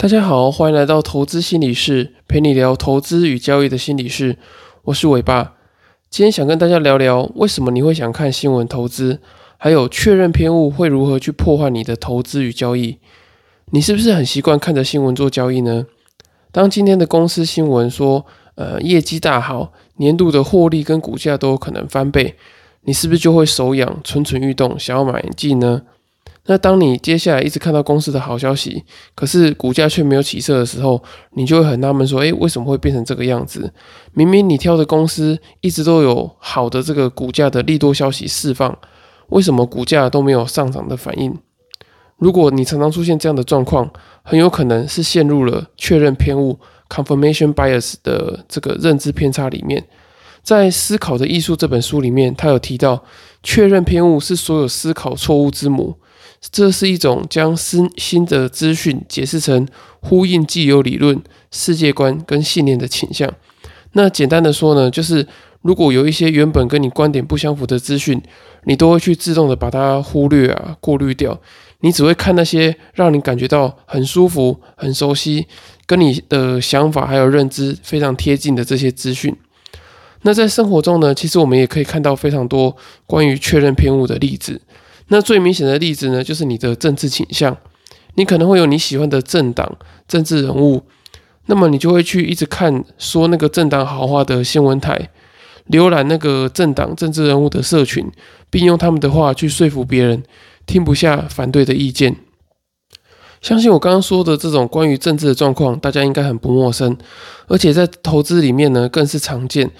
大家好，欢迎来到投资心理室，陪你聊投资与交易的心理室。我是伟爸，今天想跟大家聊聊为什么你会想看新闻投资，还有确认偏误会如何去破坏你的投资与交易。你是不是很习惯看着新闻做交易呢？当今天的公司新闻说，呃，业绩大好，年度的获利跟股价都有可能翻倍，你是不是就会手痒、蠢蠢欲动，想要买进呢？那当你接下来一直看到公司的好消息，可是股价却没有起色的时候，你就会很纳闷说：，诶，为什么会变成这个样子？明明你挑的公司一直都有好的这个股价的利多消息释放，为什么股价都没有上涨的反应？如果你常常出现这样的状况，很有可能是陷入了确认偏误 （confirmation bias） 的这个认知偏差里面。在《思考的艺术》这本书里面，他有提到，确认偏误是所有思考错误之母。这是一种将新新的资讯解释成呼应既有理论、世界观跟信念的倾向。那简单的说呢，就是如果有一些原本跟你观点不相符的资讯，你都会去自动的把它忽略啊、过滤掉。你只会看那些让你感觉到很舒服、很熟悉、跟你的想法还有认知非常贴近的这些资讯。那在生活中呢，其实我们也可以看到非常多关于确认偏误的例子。那最明显的例子呢，就是你的政治倾向，你可能会有你喜欢的政党、政治人物，那么你就会去一直看说那个政党好话的新闻台，浏览那个政党、政治人物的社群，并用他们的话去说服别人，听不下反对的意见。相信我刚刚说的这种关于政治的状况，大家应该很不陌生，而且在投资里面呢，更是常见。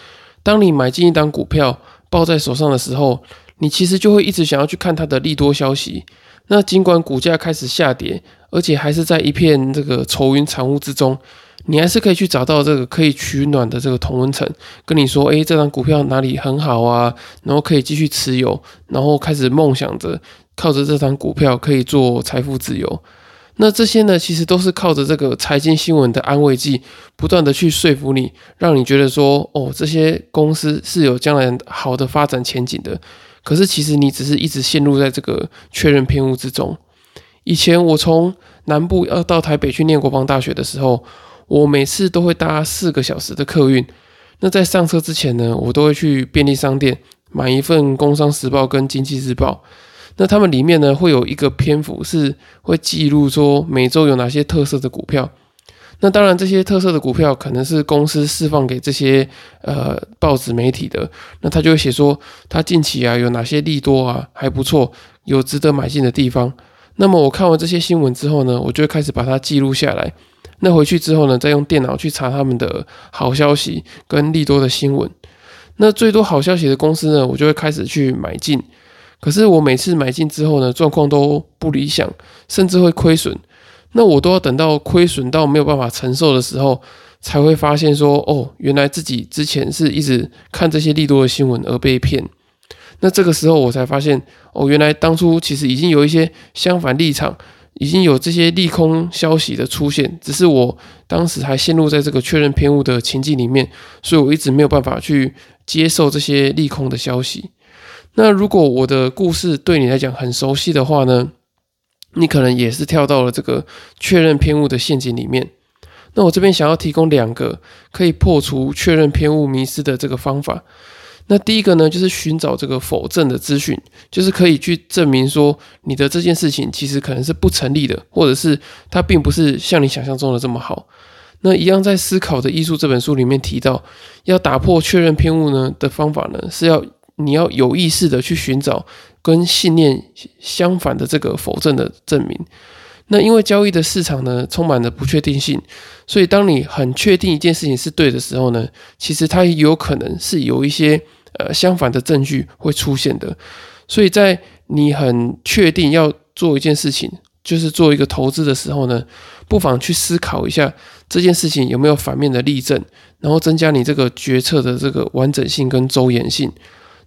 当你买进一档股票抱在手上的时候，你其实就会一直想要去看它的利多消息。那尽管股价开始下跌，而且还是在一片这个愁云惨雾之中，你还是可以去找到这个可以取暖的这个同温层，跟你说：“诶，这张股票哪里很好啊？”然后可以继续持有，然后开始梦想着靠着这张股票可以做财富自由。那这些呢，其实都是靠着这个财经新闻的安慰剂，不断的去说服你，让你觉得说：“哦，这些公司是有将来好的发展前景的。”可是，其实你只是一直陷入在这个确认偏误之中。以前我从南部要到台北去念国防大学的时候，我每次都会搭四个小时的客运。那在上车之前呢，我都会去便利商店买一份《工商时报》跟《经济日报》。那他们里面呢，会有一个篇幅是会记录说每周有哪些特色的股票。那当然，这些特色的股票可能是公司释放给这些呃报纸媒体的，那他就会写说，他近期啊有哪些利多啊还不错，有值得买进的地方。那么我看完这些新闻之后呢，我就会开始把它记录下来。那回去之后呢，再用电脑去查他们的好消息跟利多的新闻。那最多好消息的公司呢，我就会开始去买进。可是我每次买进之后呢，状况都不理想，甚至会亏损。那我都要等到亏损到没有办法承受的时候，才会发现说，哦，原来自己之前是一直看这些利多的新闻而被骗。那这个时候我才发现，哦，原来当初其实已经有一些相反立场，已经有这些利空消息的出现，只是我当时还陷入在这个确认偏误的情境里面，所以我一直没有办法去接受这些利空的消息。那如果我的故事对你来讲很熟悉的话呢？你可能也是跳到了这个确认偏误的陷阱里面。那我这边想要提供两个可以破除确认偏误迷失的这个方法。那第一个呢，就是寻找这个否证的资讯，就是可以去证明说你的这件事情其实可能是不成立的，或者是它并不是像你想象中的这么好。那一样在《思考的艺术》这本书里面提到，要打破确认偏误呢的方法呢，是要你要有意识的去寻找。跟信念相反的这个否证的证明，那因为交易的市场呢充满了不确定性，所以当你很确定一件事情是对的时候呢，其实它有可能是有一些呃相反的证据会出现的。所以在你很确定要做一件事情，就是做一个投资的时候呢，不妨去思考一下这件事情有没有反面的例证，然后增加你这个决策的这个完整性跟周延性。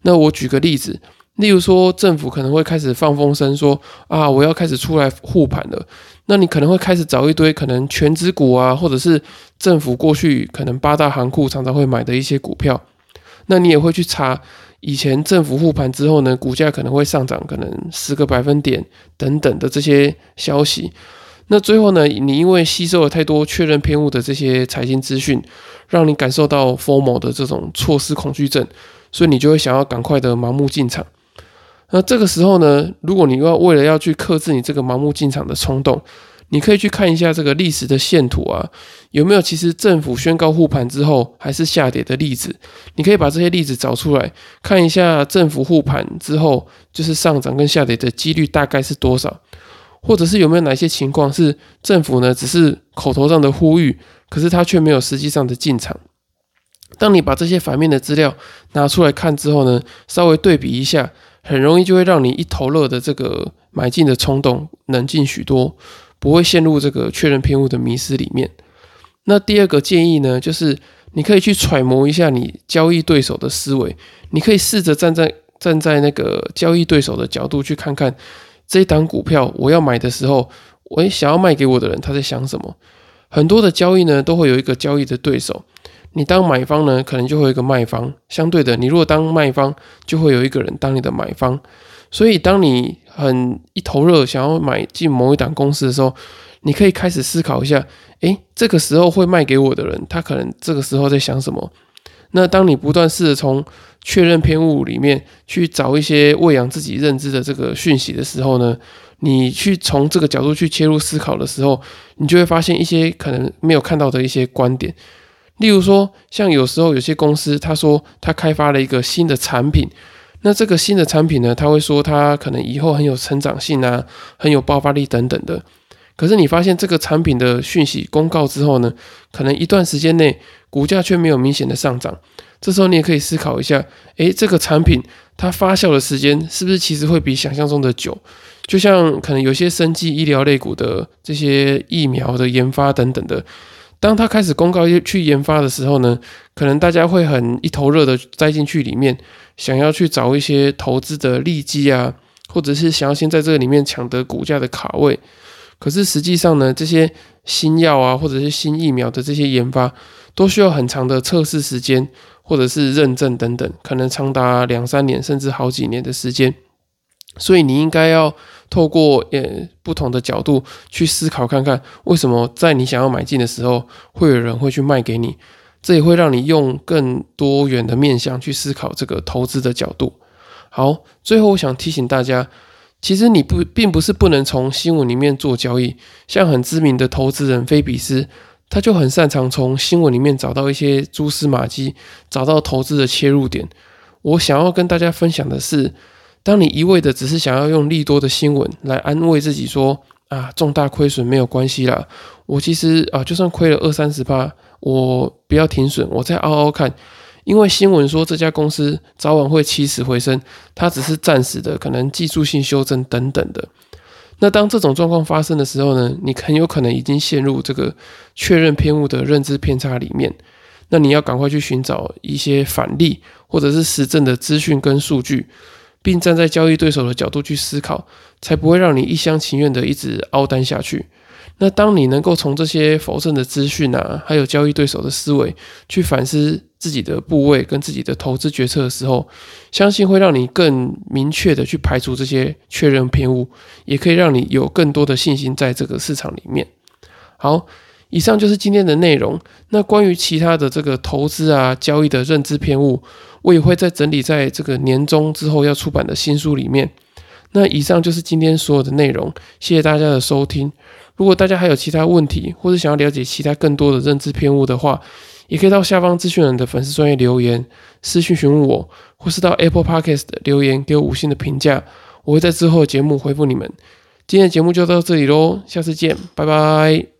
那我举个例子。例如说，政府可能会开始放风声说啊，我要开始出来护盘了。那你可能会开始找一堆可能全资股啊，或者是政府过去可能八大行库常常会买的一些股票。那你也会去查以前政府护盘之后呢，股价可能会上涨可能十个百分点等等的这些消息。那最后呢，你因为吸收了太多确认偏误的这些财经资讯，让你感受到 formal 的这种错失恐惧症，所以你就会想要赶快的盲目进场。那这个时候呢，如果你要为了要去克制你这个盲目进场的冲动，你可以去看一下这个历史的线图啊，有没有其实政府宣告护盘之后还是下跌的例子？你可以把这些例子找出来，看一下政府护盘之后就是上涨跟下跌的几率大概是多少，或者是有没有哪些情况是政府呢只是口头上的呼吁，可是他却没有实际上的进场。当你把这些反面的资料拿出来看之后呢，稍微对比一下，很容易就会让你一头热的这个买进的冲动冷静许多。不会陷入这个确认偏误的迷失里面。那第二个建议呢，就是你可以去揣摩一下你交易对手的思维，你可以试着站在站在那个交易对手的角度去看看这一档股票我要买的时候，我想要卖给我的人他在想什么。很多的交易呢都会有一个交易的对手，你当买方呢可能就会有一个卖方，相对的你如果当卖方就会有一个人当你的买方。所以，当你很一头热想要买进某一档公司的时候，你可以开始思考一下：诶，这个时候会卖给我的人，他可能这个时候在想什么？那当你不断试着从确认偏误里面去找一些喂养自己认知的这个讯息的时候呢，你去从这个角度去切入思考的时候，你就会发现一些可能没有看到的一些观点。例如说，像有时候有些公司他说他开发了一个新的产品。那这个新的产品呢，他会说他可能以后很有成长性啊，很有爆发力等等的。可是你发现这个产品的讯息公告之后呢，可能一段时间内股价却没有明显的上涨。这时候你也可以思考一下，诶，这个产品它发酵的时间是不是其实会比想象中的久？就像可能有些生技医疗类股的这些疫苗的研发等等的。当他开始公告去研发的时候呢，可能大家会很一头热的栽进去里面，想要去找一些投资的利基啊，或者是想要先在这个里面抢得股价的卡位。可是实际上呢，这些新药啊，或者是新疫苗的这些研发，都需要很长的测试时间，或者是认证等等，可能长达两三年甚至好几年的时间。所以你应该要透过呃不同的角度去思考看看，为什么在你想要买进的时候，会有人会去卖给你？这也会让你用更多元的面向去思考这个投资的角度。好，最后我想提醒大家，其实你不并不是不能从新闻里面做交易，像很知名的投资人菲比斯，他就很擅长从新闻里面找到一些蛛丝马迹，找到投资的切入点。我想要跟大家分享的是。当你一味的只是想要用利多的新闻来安慰自己说啊重大亏损没有关系啦，我其实啊就算亏了二三十八，我不要停损，我再熬熬看，因为新闻说这家公司早晚会起死回生，它只是暂时的可能技术性修正等等的。那当这种状况发生的时候呢，你很有可能已经陷入这个确认偏误的认知偏差里面，那你要赶快去寻找一些反例或者是实证的资讯跟数据。并站在交易对手的角度去思考，才不会让你一厢情愿的一直凹单下去。那当你能够从这些否证的资讯啊，还有交易对手的思维去反思自己的部位跟自己的投资决策的时候，相信会让你更明确的去排除这些确认偏误，也可以让你有更多的信心在这个市场里面。好。以上就是今天的内容。那关于其他的这个投资啊、交易的认知偏误，我也会再整理在这个年终之后要出版的新书里面。那以上就是今天所有的内容，谢谢大家的收听。如果大家还有其他问题，或者想要了解其他更多的认知偏误的话，也可以到下方资讯栏的粉丝专业留言私讯询问我，或是到 Apple Podcast 留言给我五星的评价，我会在之后的节目回复你们。今天的节目就到这里喽，下次见，拜拜。